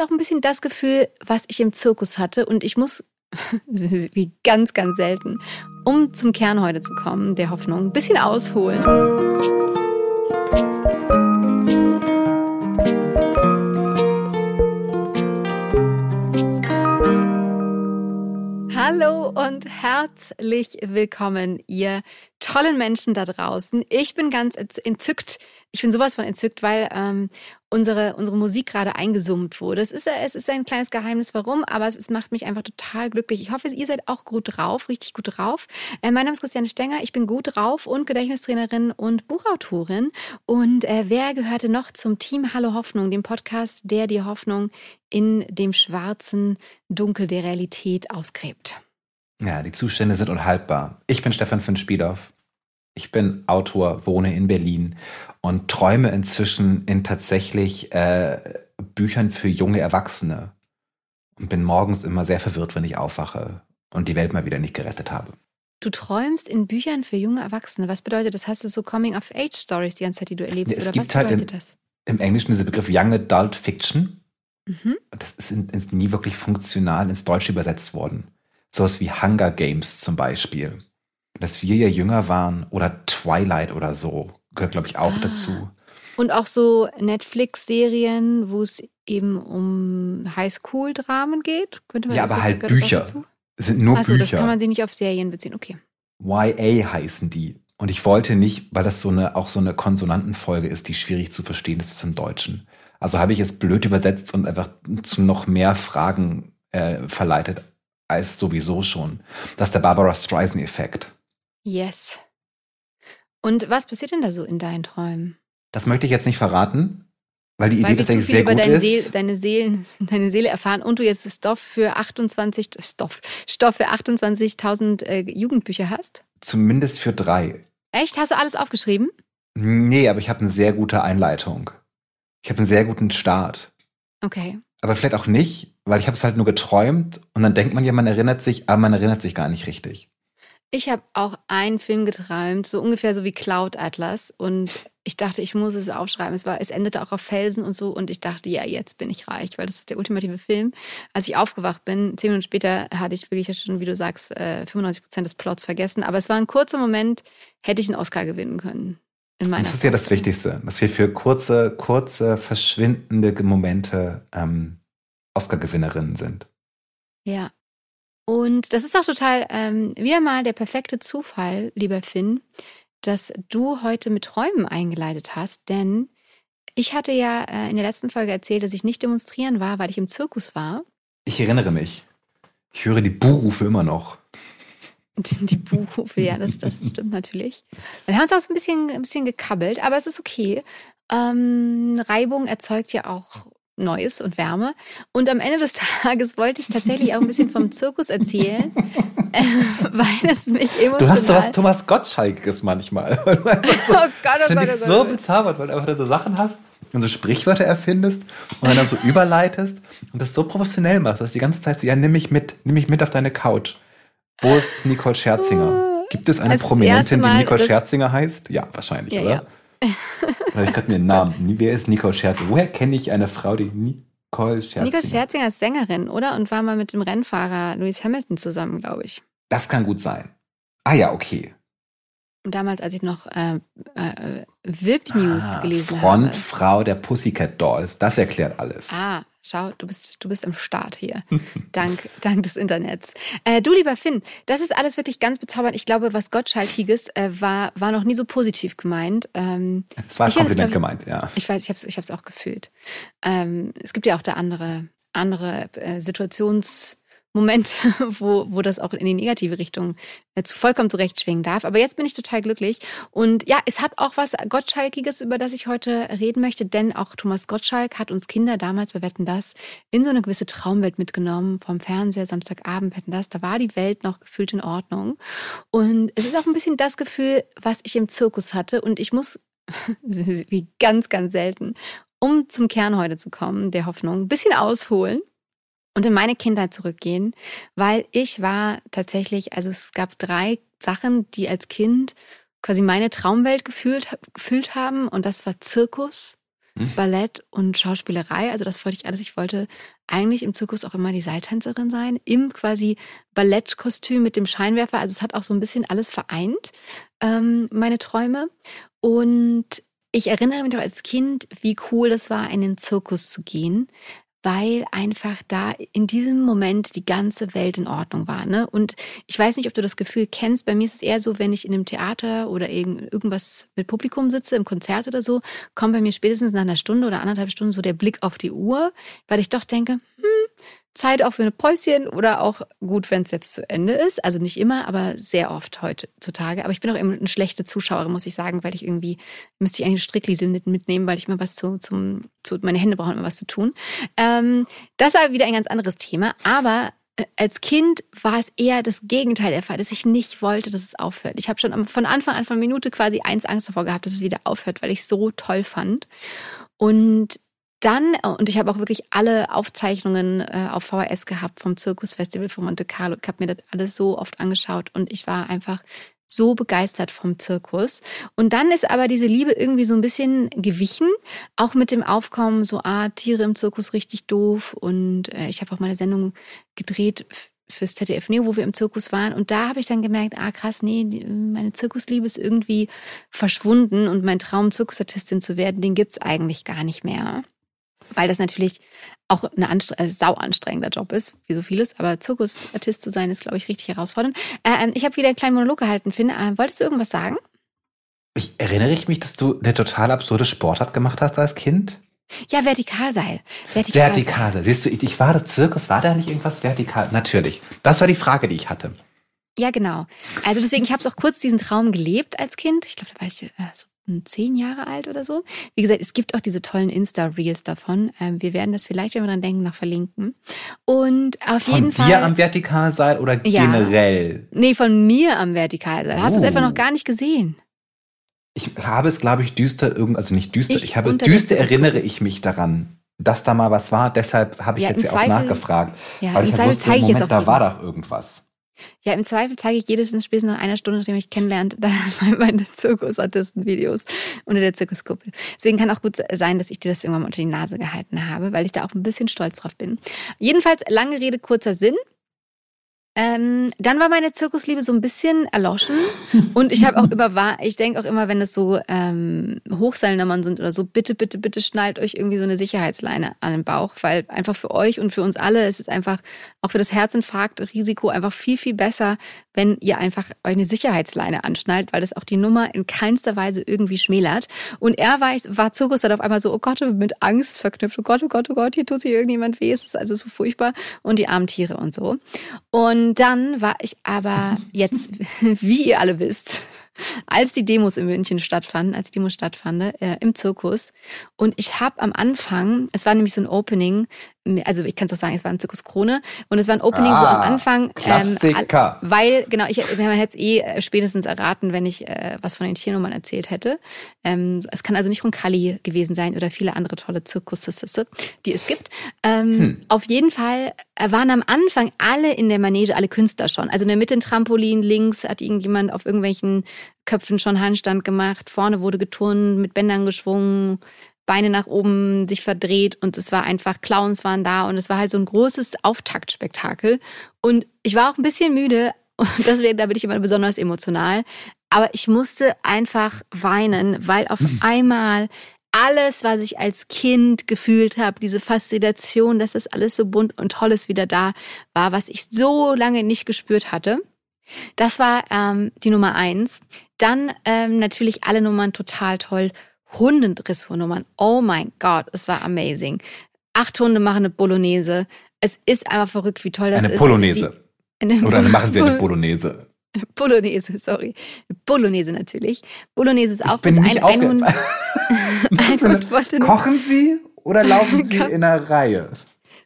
ist auch ein bisschen das Gefühl, was ich im Zirkus hatte. Und ich muss, wie ganz, ganz selten, um zum Kern heute zu kommen, der Hoffnung, ein bisschen ausholen. Und herzlich willkommen, ihr tollen Menschen da draußen. Ich bin ganz entzückt. Ich bin sowas von entzückt, weil ähm, unsere, unsere Musik gerade eingesummt wurde. Es ist, es ist ein kleines Geheimnis, warum, aber es, es macht mich einfach total glücklich. Ich hoffe, ihr seid auch gut drauf, richtig gut drauf. Äh, mein Name ist Christiane Stenger, ich bin gut drauf und Gedächtnistrainerin und Buchautorin. Und äh, wer gehörte noch zum Team Hallo Hoffnung, dem Podcast, der die Hoffnung in dem schwarzen Dunkel der Realität ausgräbt? Ja, die Zustände sind unhaltbar. Ich bin Stefan von Spiedow. Ich bin Autor, wohne in Berlin und träume inzwischen in tatsächlich äh, Büchern für junge Erwachsene und bin morgens immer sehr verwirrt, wenn ich aufwache und die Welt mal wieder nicht gerettet habe. Du träumst in Büchern für junge Erwachsene. Was bedeutet das? Hast du so Coming-of-Age-Stories die ganze Zeit, die du erlebst? Es oder gibt was halt bedeutet im, das? im Englischen dieser Begriff Young Adult Fiction. Mhm. Das ist, in, ist nie wirklich funktional ins Deutsche übersetzt worden. Sowas wie Hunger Games zum Beispiel. Dass wir ja jünger waren oder Twilight oder so, gehört, glaube ich, auch Ah. dazu. Und auch so Netflix-Serien, wo es eben um Highschool-Dramen geht? Könnte man Ja, aber das- halt Bücher. Es sind nur Achso, das kann Bücher. man sich nicht auf Serien beziehen. Okay. YA heißen die. Und ich wollte nicht, weil das so eine, auch so eine Konsonantenfolge ist, die schwierig zu verstehen ist, ist im Deutschen. Also habe ich es blöd übersetzt und einfach zu noch mehr Fragen äh, verleitet als sowieso schon. Das ist der Barbara Streisand-Effekt. Yes. Und was passiert denn da so in deinen Träumen? Das möchte ich jetzt nicht verraten, weil die Idee Weil tatsächlich viel sehr über gut deine, ist. Seel, deine, Seelen, deine Seele erfahren und du jetzt Stoff für 28 Stoff, Stoff für 28.000 äh, Jugendbücher hast? Zumindest für drei. Echt? Hast du alles aufgeschrieben? Nee, aber ich habe eine sehr gute Einleitung. Ich habe einen sehr guten Start. Okay. Aber vielleicht auch nicht, weil ich habe es halt nur geträumt und dann denkt man ja, man erinnert sich, aber man erinnert sich gar nicht richtig. Ich habe auch einen Film geträumt, so ungefähr so wie Cloud Atlas. Und ich dachte, ich muss es aufschreiben. Es, war, es endete auch auf Felsen und so. Und ich dachte, ja, jetzt bin ich reich, weil das ist der ultimative Film. Als ich aufgewacht bin, zehn Minuten später, hatte ich wirklich schon, wie du sagst, äh, 95 Prozent des Plots vergessen. Aber es war ein kurzer Moment, hätte ich einen Oscar gewinnen können. In meiner Das ist ja das. Wichtigste, dass wir für kurze, kurze, verschwindende Momente ähm, Oscar-Gewinnerinnen sind. Ja. Und das ist auch total ähm, wieder mal der perfekte Zufall, lieber Finn, dass du heute mit Träumen eingeleitet hast, denn ich hatte ja äh, in der letzten Folge erzählt, dass ich nicht demonstrieren war, weil ich im Zirkus war. Ich erinnere mich. Ich höre die Buhrufe immer noch. Die, die Buchrufe, ja, das, das stimmt natürlich. Wir haben uns auch so ein bisschen, ein bisschen gekabbelt, aber es ist okay. Ähm, Reibung erzeugt ja auch Neues und Wärme. Und am Ende des Tages wollte ich tatsächlich auch ein bisschen vom Zirkus erzählen, äh, weil es mich emotional... Du hast so was Thomas Gottschalkiges manchmal. So, Oh Gott, das oh finde Gott, ich oh so Gott. bezaubernd, weil du einfach so Sachen hast und so Sprichwörter erfindest und dann, dann so überleitest und das so professionell machst, dass die ganze Zeit so, ja, nimm mich mit, nimm mich mit auf deine Couch. Wo ist Nicole Scherzinger? Gibt es eine erste Prominentin, die Nicole Scherzinger heißt? Ja, wahrscheinlich, Ja, oder? ja. Weil ich gerade mir einen Namen. Wer ist Nicole Scherzinger? Woher kenne ich eine Frau, die Nicole Scherzinger? Nicole Scherzinger ist Sängerin, oder? Und war mal mit dem Rennfahrer Lewis Hamilton zusammen, glaube ich. Das kann gut sein. Ah ja, okay. Und damals, als ich noch äh, äh, VIP News Ah, gelesen Frontfrau der Pussycat Dolls. Das erklärt alles. habe. Ah, schau, du bist, du bist am Start hier. dank, dank des Internets. Äh, du, lieber Finn, das ist alles wirklich ganz bezaubernd. Ich glaube, was Gottschalkiges äh, war, war noch nie so positiv gemeint. Ähm, Das war ein ich es, Kompliment glaub gemeint, ja. ich weiß, ich habe es ich hab's auch gefühlt. Ähm, es gibt ja auch da andere, andere äh, Situationsmomente, wo, wo das auch in die negative Richtung äh, vollkommen zurechtschwingen darf. Aber jetzt bin ich total glücklich. Und ja, es hat auch was Gottschalkiges, über das ich heute reden möchte, denn auch Thomas Gottschalk hat uns Kinder damals bei Wetten das in so eine gewisse Traumwelt mitgenommen, vom Fernseher, Samstagabend Wetten das. Da war die Welt noch gefühlt in Ordnung. Und es ist auch ein bisschen das Gefühl, was ich im Zirkus hatte. Und ich muss wie ganz, ganz selten, um zum Kern heute zu kommen, der Hoffnung, ein bisschen ausholen und in meine Kindheit zurückgehen, weil ich war tatsächlich, also es gab drei Sachen, die als Kind quasi meine Traumwelt gefühlt, gefühlt haben und das war Zirkus, hm? Ballett und Schauspielerei. Also das wollte ich alles. Ich wollte eigentlich im Zirkus auch immer die Seiltänzerin sein, im quasi Ballettkostüm mit dem Scheinwerfer. Also es hat auch so ein bisschen alles vereint, ähm, meine Träume. Und ich erinnere mich noch als Kind, wie cool das war, in den Zirkus zu gehen, weil einfach da in diesem Moment die ganze Welt in Ordnung war. Ne? Und ich weiß nicht, ob du das Gefühl kennst. Bei mir ist es eher so, wenn ich in einem Theater oder irgendwas mit Publikum sitze, im Konzert oder so, kommt bei mir spätestens nach einer Stunde oder anderthalb Stunden so der Blick auf die Uhr, weil ich doch denke, hm, Zeit auch für ein Päuschen oder auch gut, wenn es jetzt zu Ende ist. Also nicht immer, aber sehr oft heutzutage. Aber ich bin auch immer eine schlechte Zuschauerin, muss ich sagen, weil ich irgendwie, müsste ich eigentlich Strickliesel mitnehmen, weil ich mal was zu, zum, zu, meine Hände brauchen immer was zu tun. Ähm, das war wieder ein ganz anderes Thema. Aber äh, als Kind war es eher das Gegenteil der Fall, dass ich nicht wollte, dass es aufhört. Ich habe schon von Anfang an, von Minute quasi eins Angst davor gehabt, dass es wieder aufhört, weil ich es so toll fand. Und dann, äh, und ich habe auch wirklich alle Aufzeichnungen äh, auf VHS gehabt vom Zirkusfestival von Monte Carlo. Ich habe mir das alles so oft angeschaut und ich war einfach so begeistert vom Zirkus. Und dann ist aber diese Liebe irgendwie so ein bisschen gewichen, auch mit dem Aufkommen, so, ah, Tiere im Zirkus richtig doof. Und äh, ich habe auch mal eine Sendung gedreht fürs ZDF Neo, wo wir im Zirkus waren. Und da habe ich dann gemerkt, ah krass, nee, meine Zirkusliebe ist irgendwie verschwunden und mein Traum, Zirkusartistin zu werden, den gibt's eigentlich gar nicht mehr weil das natürlich auch ein anstre äh, sau anstrengender Job ist, wie so vieles. Aber Zirkusartist zu sein, ist, glaube ich, richtig herausfordernd. Äh, ähm, ich habe wieder einen kleinen Monolog gehalten, Finn. Äh, wolltest du irgendwas sagen? Ich erinnere ich mich, dass du eine total absurde Sportart gemacht hast als Kind? Ja, Vertikalseil. Vertikalseil. Vertikalseil. Siehst du, ich war der Zirkus, war da nicht irgendwas vertikal? Natürlich. Das war die Frage, die ich hatte. Ja, genau. Also deswegen, ich habe es auch kurz diesen Traum gelebt als Kind. Ich glaube, da war ich äh, so zehn Jahre alt oder so. Wie gesagt, es gibt auch diese tollen Insta-Reels davon. Ähm, wir werden das vielleicht, wenn wir dran denken, noch verlinken. Und auf von jeden Fall. Von dir am Vertikalseil oder ja, generell? Nee, von mir am Vertikalseil. Hast du es etwa noch gar nicht gesehen? Ich habe es, glaube ich, düster irgend, also nicht düster, ich, ich habe düster erinnere ich mich daran, dass da mal was war. Deshalb habe ich ja, jetzt ja auch nachgefragt. Ja, weil ich Zweifel wusste, Moment, da war doch irgendwas. Ja, im Zweifel zeige ich jedes spätestens nach einer Stunde, nachdem ich kennenlernt, meine Zirkusartisten-Videos unter der Zirkuskuppel. Deswegen kann auch gut sein, dass ich dir das irgendwann mal unter die Nase gehalten habe, weil ich da auch ein bisschen stolz drauf bin. Jedenfalls, lange Rede, kurzer Sinn. Ähm, dann war meine Zirkusliebe so ein bisschen erloschen und ich habe auch immer ich denke auch immer, wenn es so ähm, Hochseilnummern sind oder so, bitte, bitte, bitte schnallt euch irgendwie so eine Sicherheitsleine an den Bauch, weil einfach für euch und für uns alle ist es einfach auch für das Herzinfarktrisiko einfach viel, viel besser, wenn ihr einfach euch eine Sicherheitsleine anschnallt, weil das auch die Nummer in keinster Weise irgendwie schmälert. Und er war, war Zirkus dann auf einmal so, oh Gott, mit Angst verknüpft, oh Gott, oh Gott, oh Gott, hier tut sich irgendjemand weh, es ist also so furchtbar und die armen Tiere und so. Und und dann war ich aber jetzt, wie ihr alle wisst, als die Demos in München stattfanden, als die Demos stattfanden, äh, im Zirkus. Und ich habe am Anfang, es war nämlich so ein Opening, also ich kann es auch sagen, es war im Zirkus Krone und es war ein Opening, ah, wo am Anfang, ähm, weil genau, ich, man hätte es eh äh, spätestens erraten, wenn ich äh, was von den Tiernummern erzählt hätte. Ähm, es kann also nicht Roncalli gewesen sein oder viele andere tolle Zirkussisse, die es gibt. Ähm, hm. Auf jeden Fall äh, waren am Anfang alle in der Manege, alle Künstler schon. Also in der Mitte ein Trampolin, links hat irgendjemand auf irgendwelchen Köpfen schon Handstand gemacht, vorne wurde geturnt, mit Bändern geschwungen, Beine nach oben sich verdreht und es war einfach, Clowns waren da und es war halt so ein großes Auftaktspektakel. Und ich war auch ein bisschen müde und deswegen, da bin ich immer besonders emotional. Aber ich musste einfach weinen, weil auf mhm. einmal alles, was ich als Kind gefühlt habe, diese Faszination, dass das alles so bunt und toll ist, wieder da war, was ich so lange nicht gespürt hatte. Das war ähm, die Nummer eins. Dann ähm, natürlich alle Nummern total toll. Hundendressurnummern. Oh mein Gott, es war amazing. Acht Hunde machen eine Bolognese. Es ist einfach verrückt, wie toll das eine ist. Polonaise. Eine Oder machen sie eine Bolognese. Bolognese, sorry. Bolognese natürlich. Bolognese ist auch ich bin gut. Nicht ein, ein Hund, ein Hund wollte Kochen Sie oder laufen Sie in einer Reihe?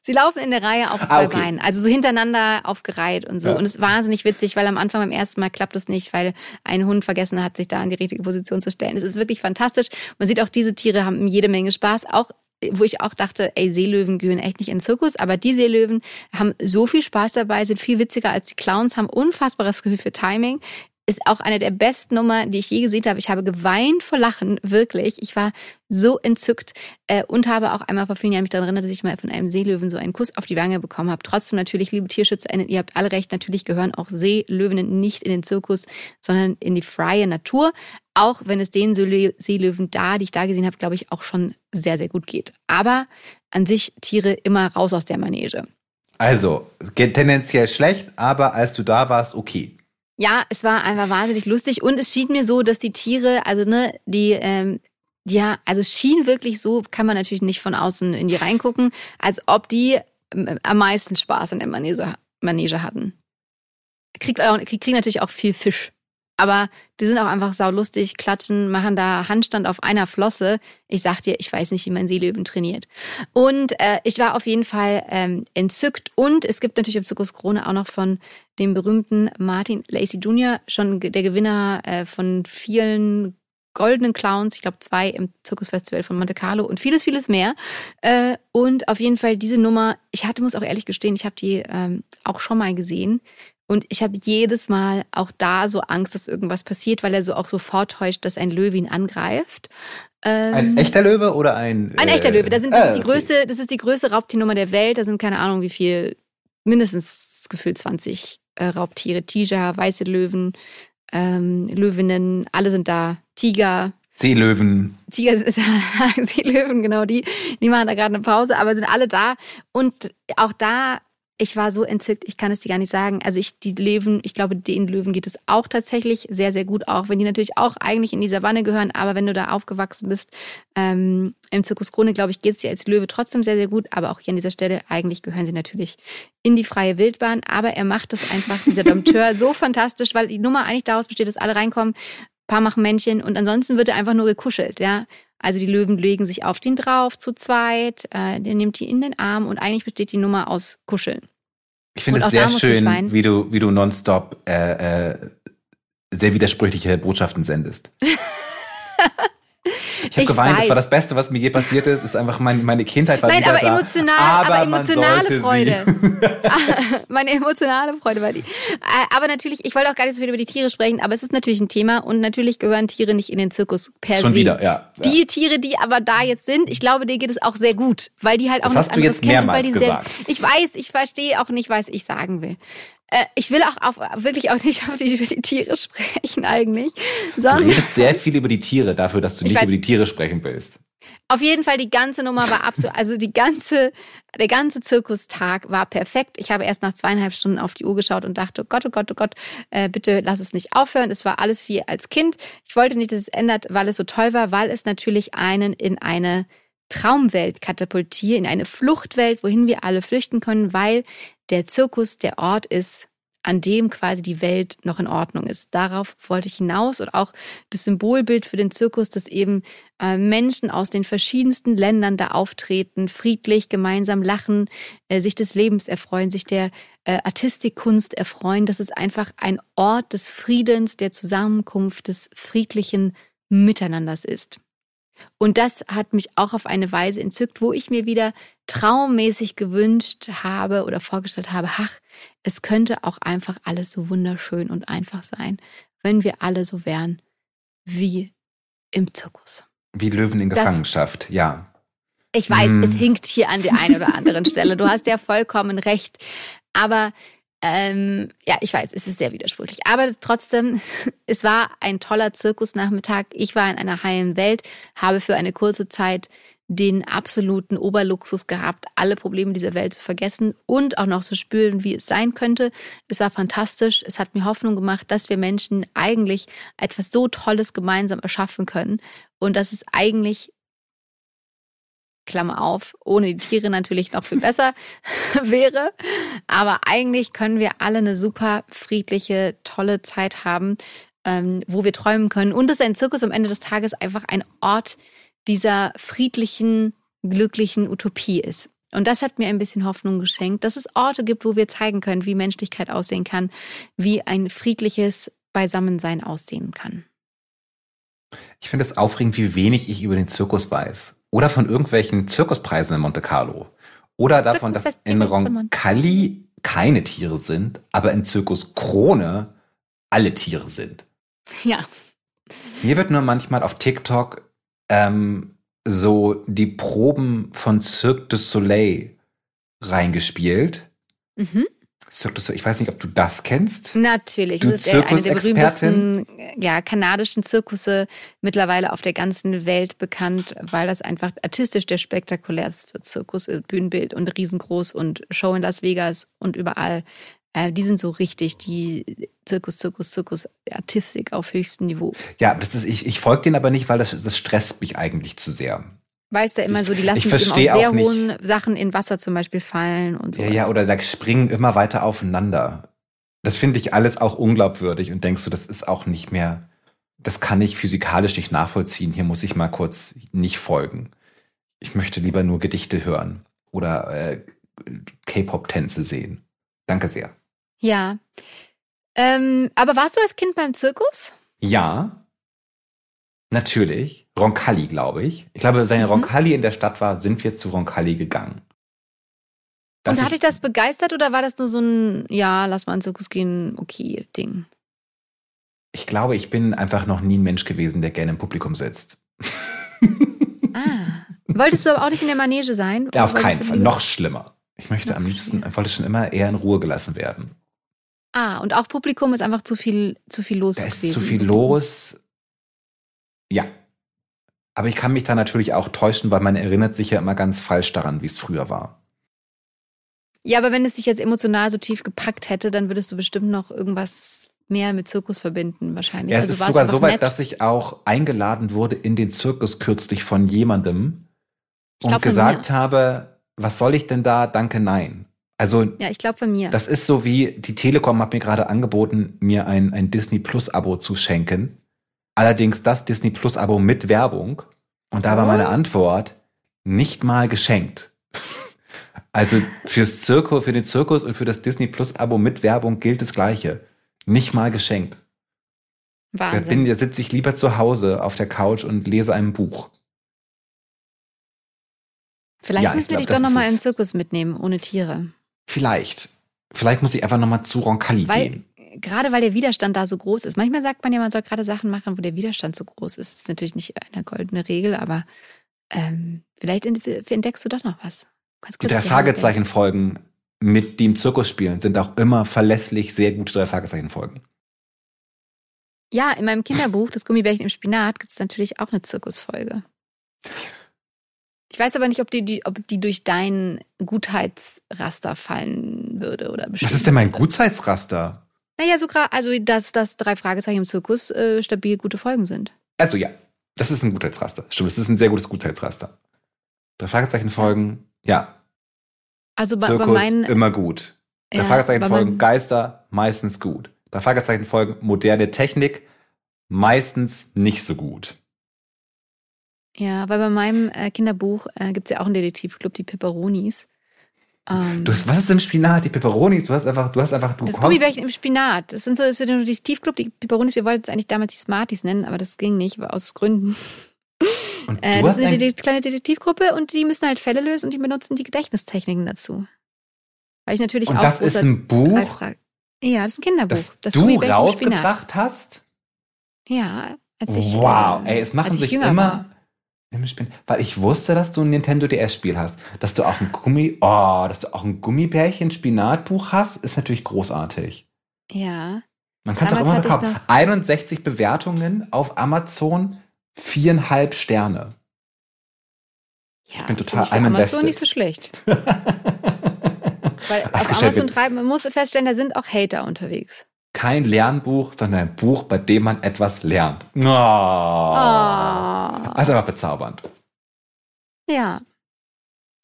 Sie laufen in der Reihe auf ah, zwei ah, okay. Beinen, also so hintereinander aufgereiht und so. Ja. Und es ist wahnsinnig witzig, weil am Anfang beim ersten Mal klappt es nicht, weil ein Hund vergessen hat, sich da in die richtige Position zu stellen. Es ist wirklich fantastisch. Man sieht auch, diese Tiere haben jede Menge Spaß. Auch wo ich auch dachte, ey, Seelöwen gehören echt nicht in den Zirkus, aber die Seelöwen haben so viel Spaß dabei, sind viel witziger als die Clowns, haben unfassbares Gefühl für Timing. Ist auch eine der besten Nummer, die ich je gesehen habe. Ich habe geweint vor Lachen, wirklich. Ich war so entzückt äh, und habe auch einmal vor vielen Jahren mich daran erinnert, dass ich mal von einem Seelöwen so einen Kuss auf die Wange bekommen habe. Trotzdem natürlich, liebe TierschützerInnen, ihr habt alle recht, natürlich gehören auch Seelöwinnen nicht in den Zirkus, sondern in die freie Natur. Auch wenn es den Seelöwen da, die ich da gesehen habe, glaube ich, auch schon sehr, sehr gut geht. Aber an sich Tiere immer raus aus der Manege. Also, tendenziell schlecht, aber als du da warst, okay. Ja, es war einfach wahnsinnig lustig und es schien mir so, dass die Tiere, also ne, die, ähm, ja, also es schien wirklich so, kann man natürlich nicht von außen in die reingucken, als ob die ähm, am meisten Spaß in der Manege, Manege hatten. Kriegt, kriegt natürlich auch viel Fisch. Aber die sind auch einfach saulustig, klatschen, machen da Handstand auf einer Flosse. Ich sag dir, ich weiß nicht, wie man Seelöwen trainiert. Und äh, ich war auf jeden Fall ähm, entzückt. Und es gibt natürlich im Zirkus Krone auch noch von dem berühmten Martin Lacey Jr., schon der Gewinner äh, von vielen goldenen Clowns, ich glaube zwei im Zirkusfestival von Monte Carlo und vieles, vieles mehr. Äh, und auf jeden Fall diese Nummer, ich hatte, muss auch ehrlich gestehen, ich habe die ähm, auch schon mal gesehen. Und ich habe jedes Mal auch da so Angst, dass irgendwas passiert, weil er so auch so vortäuscht, dass ein Löwe ihn angreift. Ähm, ein echter Löwe oder ein? Ein äh, echter Löwe. Das, sind, das, äh, ist die okay. größte, das ist die größte Raubtiernummer der Welt. Da sind keine Ahnung wie viel, mindestens gefühlt 20 äh, Raubtiere. Tiger, weiße Löwen, ähm, Löwinnen, alle sind da. Tiger. Seelöwen. Tiger ist Seelöwen, genau die. Die machen da gerade eine Pause, aber sind alle da. Und auch da ich war so entzückt, ich kann es dir gar nicht sagen. Also ich, die Löwen, ich glaube, den Löwen geht es auch tatsächlich sehr, sehr gut, auch wenn die natürlich auch eigentlich in die Savanne gehören, aber wenn du da aufgewachsen bist, ähm, im Zirkus Krone, glaube ich, geht es dir als Löwe trotzdem sehr, sehr gut, aber auch hier an dieser Stelle, eigentlich gehören sie natürlich in die freie Wildbahn, aber er macht es einfach, dieser Dompteur, so fantastisch, weil die Nummer eigentlich daraus besteht, dass alle reinkommen, paar machen Männchen und ansonsten wird er einfach nur gekuschelt, ja. Also die Löwen legen sich auf den drauf zu zweit, äh, der nimmt die in den Arm und eigentlich besteht die Nummer aus Kuscheln. Ich finde es sehr schön, wie du, wie du nonstop äh, äh, sehr widersprüchliche Botschaften sendest. Ich habe geweint, weiß. das war das Beste, was mir je passiert ist. Ist einfach mein, meine Kindheit war Nein, wieder aber da. emotional, aber, aber emotionale Freude. meine emotionale Freude war die. Äh, aber natürlich, ich wollte auch gar nicht so viel über die Tiere sprechen, aber es ist natürlich ein Thema und natürlich gehören Tiere nicht in den Zirkus per Schon se. wieder, ja. Die ja. Tiere, die aber da jetzt sind, ich glaube, denen geht es auch sehr gut, weil die halt auch das nichts anderes kennen weil die gesagt. Sehr, ich weiß, ich verstehe auch nicht, was ich sagen will. Äh, ich will auch auf, wirklich auch nicht auf die, über die Tiere sprechen eigentlich. Sondern du redest sehr viel über die Tiere dafür, dass du nicht weiß, über die Tiere sprechen willst. Auf jeden Fall, die ganze Nummer war absolut, also die ganze, der ganze Zirkustag war perfekt. Ich habe erst nach zweieinhalb Stunden auf die Uhr geschaut und dachte, oh Gott, oh Gott, oh Gott, äh, bitte lass es nicht aufhören. Es war alles wie als Kind. Ich wollte nicht, dass es ändert, weil es so toll war, weil es natürlich einen in eine Traumwelt katapultiert, in eine Fluchtwelt, wohin wir alle flüchten können, weil der Zirkus der Ort ist, an dem quasi die Welt noch in Ordnung ist. Darauf wollte ich hinaus und auch das Symbolbild für den Zirkus, dass eben äh, Menschen aus den verschiedensten Ländern da auftreten, friedlich gemeinsam lachen, äh, sich des Lebens erfreuen, sich der äh, Artistikkunst erfreuen. Das ist einfach ein Ort des Friedens, der Zusammenkunft, des friedlichen Miteinanders ist. Und das hat mich auch auf eine Weise entzückt, wo ich mir wieder traummäßig gewünscht habe oder vorgestellt habe, ach, es könnte auch einfach alles so wunderschön und einfach sein, wenn wir alle so wären wie im Zirkus. Wie Löwen in Gefangenschaft, das, ja. Ich weiß, hm. es hinkt hier an der einen oder anderen Stelle. Du hast ja vollkommen recht. Aber ähm, ja, ich weiß, es ist sehr widersprüchlich. Aber trotzdem, es war ein toller Zirkusnachmittag. Ich war in einer heilen Welt, habe für eine kurze Zeit den absoluten Oberluxus gehabt, alle Probleme dieser Welt zu vergessen und auch noch zu spüren, wie es sein könnte. Es war fantastisch. Es hat mir Hoffnung gemacht, dass wir Menschen eigentlich etwas so Tolles gemeinsam erschaffen können und dass es eigentlich Klammer auf, ohne die Tiere natürlich noch viel besser wäre. Aber eigentlich können wir alle eine super friedliche, tolle Zeit haben, ähm, wo wir träumen können. Und dass ein Zirkus am Ende des Tages einfach ein Ort dieser friedlichen, glücklichen Utopie ist. Und das hat mir ein bisschen Hoffnung geschenkt, dass es Orte gibt, wo wir zeigen können, wie Menschlichkeit aussehen kann, wie ein friedliches Beisammensein aussehen kann. Ich finde es aufregend, wie wenig ich über den Zirkus weiß. Oder von irgendwelchen Zirkuspreisen in Monte Carlo. Oder davon, dass in Roncalli keine Tiere sind, aber in Zirkus Krone alle Tiere sind. Ja. Mir wird nur manchmal auf TikTok ähm, so die Proben von Cirque du Soleil reingespielt. Mhm. Soleil, ich weiß nicht, ob du das kennst. Natürlich. Du das ist eine der berühmtesten ja, kanadischen Zirkusse mittlerweile auf der ganzen Welt bekannt, weil das einfach artistisch der spektakulärste Zirkus ist. Bühnenbild und riesengroß und Show in Las Vegas und überall. Äh, die sind so richtig die Zirkus, Zirkus, Zirkus, Artistik auf höchstem Niveau. Ja, das ist, ich, ich folge denen aber nicht, weil das, das stresst mich eigentlich zu sehr. Weißt du immer Ich- so, die lassen ich sich immer auch sehr hohen Sachen in Wasser zum Beispiel fallen und so. Ja, ja, oder da springen immer weiter aufeinander. Das finde ich alles auch unglaubwürdig und denkst du, das ist auch nicht mehr, das kann ich physikalisch nicht nachvollziehen. Hier muss ich mal kurz nicht folgen. Ich möchte lieber nur Gedichte hören oder äh, K-Pop-Tänze sehen. Danke sehr. Ja. Ähm, aber warst du als Kind beim Zirkus? Ja, natürlich. Roncalli, glaube ich. Ich glaube, wenn Mhm. Roncalli in der Stadt war, sind wir zu Roncalli gegangen. Das und hat ist- dich das begeistert oder war das nur so ein, ja, lass mal in Zirkus gehen, okay, Ding? ich glaube, ich bin einfach noch nie ein Mensch gewesen, der gerne im Publikum sitzt. Ah. Wolltest du aber auch nicht in der Manege sein? Ja, auf keinen Fall. Noch schlimmer. Ich möchte Noch am liebsten, ich wollte schon immer eher in Ruhe gelassen werden. Ah, und auch Publikum ist einfach zu viel, zu viel los Da ist gewesen. zu viel los. Ja. Aber ich kann mich da natürlich auch täuschen, weil man erinnert sich ja immer ganz falsch daran, wie es früher war. Ja, aber wenn es dich jetzt emotional so tief gepackt hätte, dann würdest du bestimmt noch irgendwas mehr mit Zirkus verbinden, wahrscheinlich. Ja, es Also ist sogar so weit, nett. dass ich auch eingeladen wurde in den Zirkus kürzlich von jemandem und glaub, gesagt habe, was soll ich denn da? Danke, nein. Also Ja, ich glaube von mir. Das ist so wie, die Telekom hat mir gerade angeboten, mir ein, ein Disney Plus Abo zu schenken. Allerdings das Disney Plus Abo mit Werbung. Und da war Oh. meine Antwort, nicht mal geschenkt. Also fürs Zirkus, für den Zirkus und für das Disney Plus Abo mit Werbung gilt das Gleiche. Nicht mal geschenkt. Da, Wahnsinn. bin, da sitze ich lieber zu Hause auf der Couch und lese ein Buch. Vielleicht Ja, müssen wir glaub, dich doch nochmal in den Zirkus mitnehmen, ohne Tiere. Vielleicht. Vielleicht muss ich einfach nochmal zu Roncalli Weil, gehen. Gerade weil der Widerstand da so groß ist. Manchmal sagt man ja, man soll gerade Sachen machen, wo der Widerstand so groß ist. Das ist natürlich nicht eine goldene Regel, aber ähm, vielleicht ent- entdeckst du doch noch was. Drei Hand Fragezeichen-Folgen mit die im Zirkus spielen sind auch immer verlässlich sehr gute drei Fragezeichen-Folgen. Ja, in meinem Kinderbuch, das Gummibärchen im Spinat, gibt es natürlich auch eine Zirkusfolge. Ich weiß aber nicht, ob die, die, ob die durch dein Gutheitsraster fallen würde oder Was ist denn mein Gutsheitsraster? Naja, so gerade, also dass, dass drei Fragezeichen im Zirkus äh, stabil gute Folgen sind. Also ja, das ist ein Gutheitsraster. Stimmt, das ist ein sehr gutes Gutheitsraster. Drei Fragezeichen-Folgen, ja. Also bei, bei Zirkus, meinen. immer gut. Drei ja, bei Fragezeichen-Folgen, meinen- Geister, meistens gut. Drei Fragezeichen-Folgen, moderne Technik, meistens nicht so gut. Ja, weil bei meinem äh, Kinderbuch äh, gibt es ja auch einen Detektivclub, die Pepperonis. Ähm, Du hast, was ist im Spinat? Die Peperonis? Du hast einfach, du hast einfach, du das Gummibärchen im Spinat. Das sind so das ist der Detektivclub, die Pepperonis. Wir wollten es eigentlich damals die Smarties nennen, aber das ging nicht, aus Gründen. Äh, das ist eine ein, kleine Detektivgruppe und die müssen halt Fälle lösen und die benutzen die Gedächtnistechniken dazu. Weil ich natürlich und auch das ist ein Buch, Ja, das ist ein Kinderbuch. das, das du rausgebracht hast? Ja, als ich. Wow, äh, ey, es machen sich immer. war. Weil ich wusste, dass du ein Nintendo DS-Spiel hast. Dass du auch ein Gummi, oh, dass du auch ein Gummibärchen-Spinatbuch hast, ist natürlich großartig. Ja. Man kann es auch immer noch- 61 Bewertungen auf Amazon, viereinhalb ja Sterne. Ich bin total ich Amazon nicht so schlecht. Weil auf Amazon treiben, man muss feststellen, da sind auch Hater unterwegs. Kein Lernbuch, sondern ein Buch, bei dem man etwas lernt. Oh. Ah. Also einfach bezaubernd. Ja.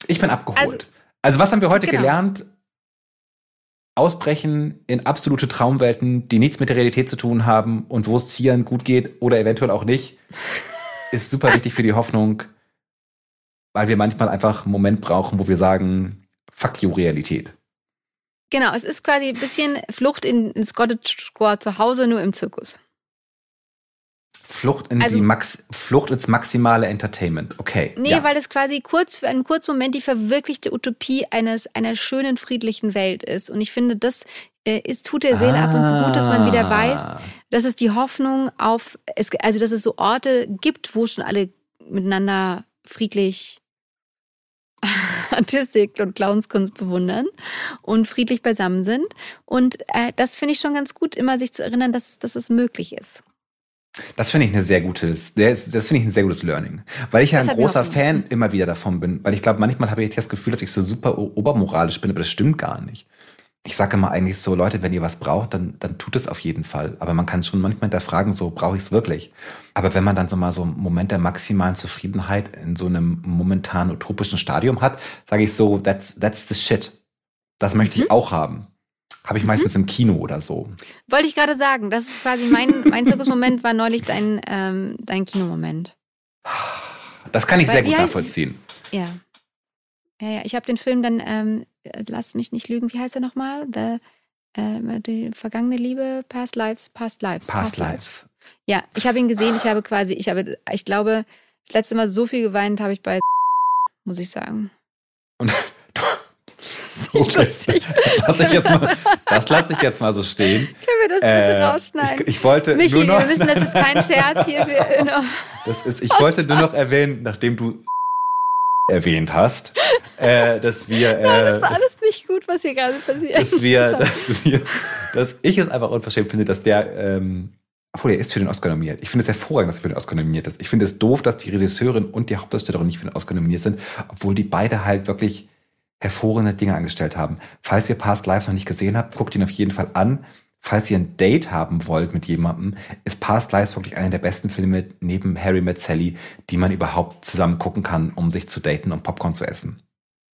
Ich bin abgeholt. Also- Also, was haben wir heute Genau. gelernt? Ausbrechen in absolute Traumwelten, die nichts mit der Realität zu tun haben und wo es Tieren gut geht oder eventuell auch nicht, ist super wichtig für die Hoffnung, weil wir manchmal einfach einen Moment brauchen, wo wir sagen, fuck you Realität. Genau, es ist quasi ein bisschen Flucht in, ins Cottage Score zu Hause, nur im Zirkus. Flucht, in also, die Max, Flucht ins maximale Entertainment. Okay. Nee, ja. weil es quasi kurz für einen kurzen Moment die verwirklichte Utopie eines einer schönen, friedlichen Welt ist. Und ich finde, das äh, ist, tut der Seele ah. ab und zu gut, dass man wieder weiß, ah. dass es die Hoffnung auf, es, also dass es so Orte gibt, wo schon alle miteinander friedlich Artistik und Clownskunst bewundern und friedlich beisammen sind. Und äh, das finde ich schon ganz gut, immer sich zu erinnern, dass, dass es möglich ist. Das finde ich eine sehr gutes, das finde ich ein sehr gutes Learning. Weil ich ja das ein großer Fan immer wieder davon bin. Weil ich glaube, manchmal habe ich das Gefühl, dass ich so super obermoralisch bin, aber das stimmt gar nicht ich sage immer eigentlich so, Leute, wenn ihr was braucht, dann, dann tut es auf jeden Fall. Aber man kann schon manchmal hinterfragen, so brauche ich es wirklich. Aber wenn man dann so mal so einen Moment der maximalen Zufriedenheit in so einem momentan utopischen Stadium hat, sage ich so, that's, that's the shit. Das möchte mhm. ich auch haben. Habe ich mhm. meistens im Kino oder so. Wollte ich gerade sagen, das ist quasi mein, mein Zirkusmoment war neulich dein, ähm, dein Kinomoment. Das kann ich Weil, sehr gut nachvollziehen. Ja. Ja, ja, ich habe den Film dann, ähm, lass mich nicht lügen, wie heißt er nochmal? The, äh, die vergangene Liebe, Past Lives, Past Lives. Past, Past Lives. Ja, ich habe ihn gesehen, ich habe quasi, ich habe, ich glaube, das letzte Mal so viel geweint habe ich bei, muss ich sagen. Und Okay. Das lasse ich, jetzt mal, das lass ich jetzt mal so stehen. Können wir das bitte äh, rausschneiden? Ich, ich wollte Michi, nur noch, wir wissen, das ist kein Scherz hier. das ist, ich wollte nur noch erwähnen, nachdem du erwähnt hast, äh, dass wir. Äh, das ist alles nicht gut, was hier gerade passiert. Dass wir, dass wir, dass ich es einfach unverschämt finde, dass der, ähm, obwohl er ist für den Oscar nominiert. Ich finde es hervorragend, dass er für den Oscar nominiert ist. Ich finde es doof, dass die Regisseurin und die Hauptdarstellerin nicht für den Oscar nominiert sind, obwohl die beide halt wirklich hervorragende Dinge angestellt haben. Falls ihr Past Lives noch nicht gesehen habt, guckt ihn auf jeden Fall an falls ihr ein Date haben wollt mit jemandem, ist Past Lives wirklich einer der besten Filme neben Harry Met Sally, die man überhaupt zusammen gucken kann, um sich zu daten und Popcorn zu essen.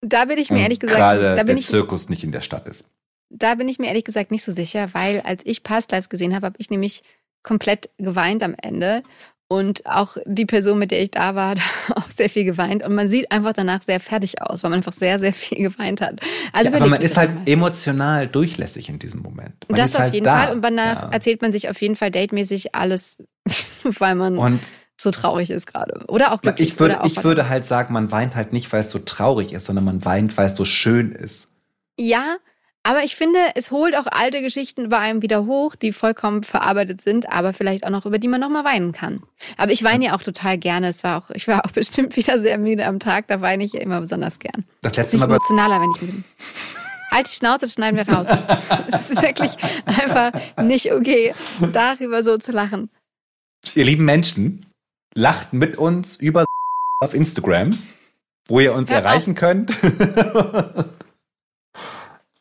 Da bin ich mir und ehrlich gesagt, gerade da bin der ich, Zirkus nicht in der Stadt ist. Da bin ich mir ehrlich gesagt nicht so sicher, weil als ich Past Lives gesehen habe, habe ich nämlich komplett geweint am Ende und auch die Person, mit der ich da war, hat auch sehr viel geweint. Und man sieht einfach danach sehr fertig aus, weil man einfach sehr, sehr viel geweint hat. Also ja, aber man ist halt mal. emotional durchlässig in diesem Moment. Man das auf halt jeden da. Fall. Und danach ja. erzählt man sich auf jeden Fall datemäßig alles, weil man und so traurig ist gerade. Oder auch glücklich. Ich würde, ich würde halt sagen, man weint halt nicht, weil es so traurig ist, sondern man weint, weil es so schön ist. Ja, aber ich finde, es holt auch alte Geschichten bei einem wieder hoch, die vollkommen verarbeitet sind, aber vielleicht auch noch, über die man nochmal weinen kann. Aber ich weine ja auch total gerne. Es war auch, ich war auch bestimmt wieder sehr müde am Tag, da weine ich ja immer besonders gern. Das letzte Mal. emotionaler, wenn ich müde bin. Halt die Schnauze, schneiden wir raus. es ist wirklich einfach nicht okay, darüber so zu lachen. Ihr lieben Menschen, lacht mit uns über auf Instagram, wo ihr uns Hör erreichen auf. könnt.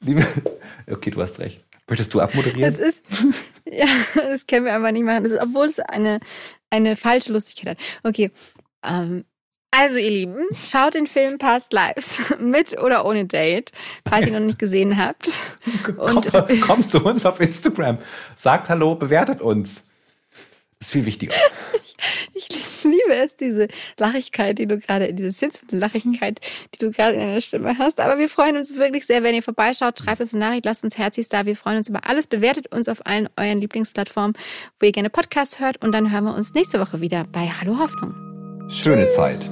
okay, du hast recht. Möchtest du abmoderieren? Das ist, ja, das können wir einfach nicht machen. Ist, obwohl es eine, eine falsche Lustigkeit hat. Okay. Ähm, also, ihr Lieben, schaut den Film Past Lives mit oder ohne Date, falls ihr noch nicht gesehen habt. Und kommt, kommt zu uns auf Instagram, sagt Hallo, bewertet uns. Ist viel wichtiger. Ich, ich, liebe es, diese Lachigkeit, die du gerade, diese Simpson-Lachigkeit, die du gerade in deiner Stimme hast. Aber wir freuen uns wirklich sehr, wenn ihr vorbeischaut. Schreibt uns eine Nachricht, lasst uns Herzis da. Wir freuen uns über alles. Bewertet uns auf allen euren Lieblingsplattformen, wo ihr gerne Podcasts hört. Und dann hören wir uns nächste Woche wieder bei Hallo Hoffnung. Schöne Tschüss. Zeit.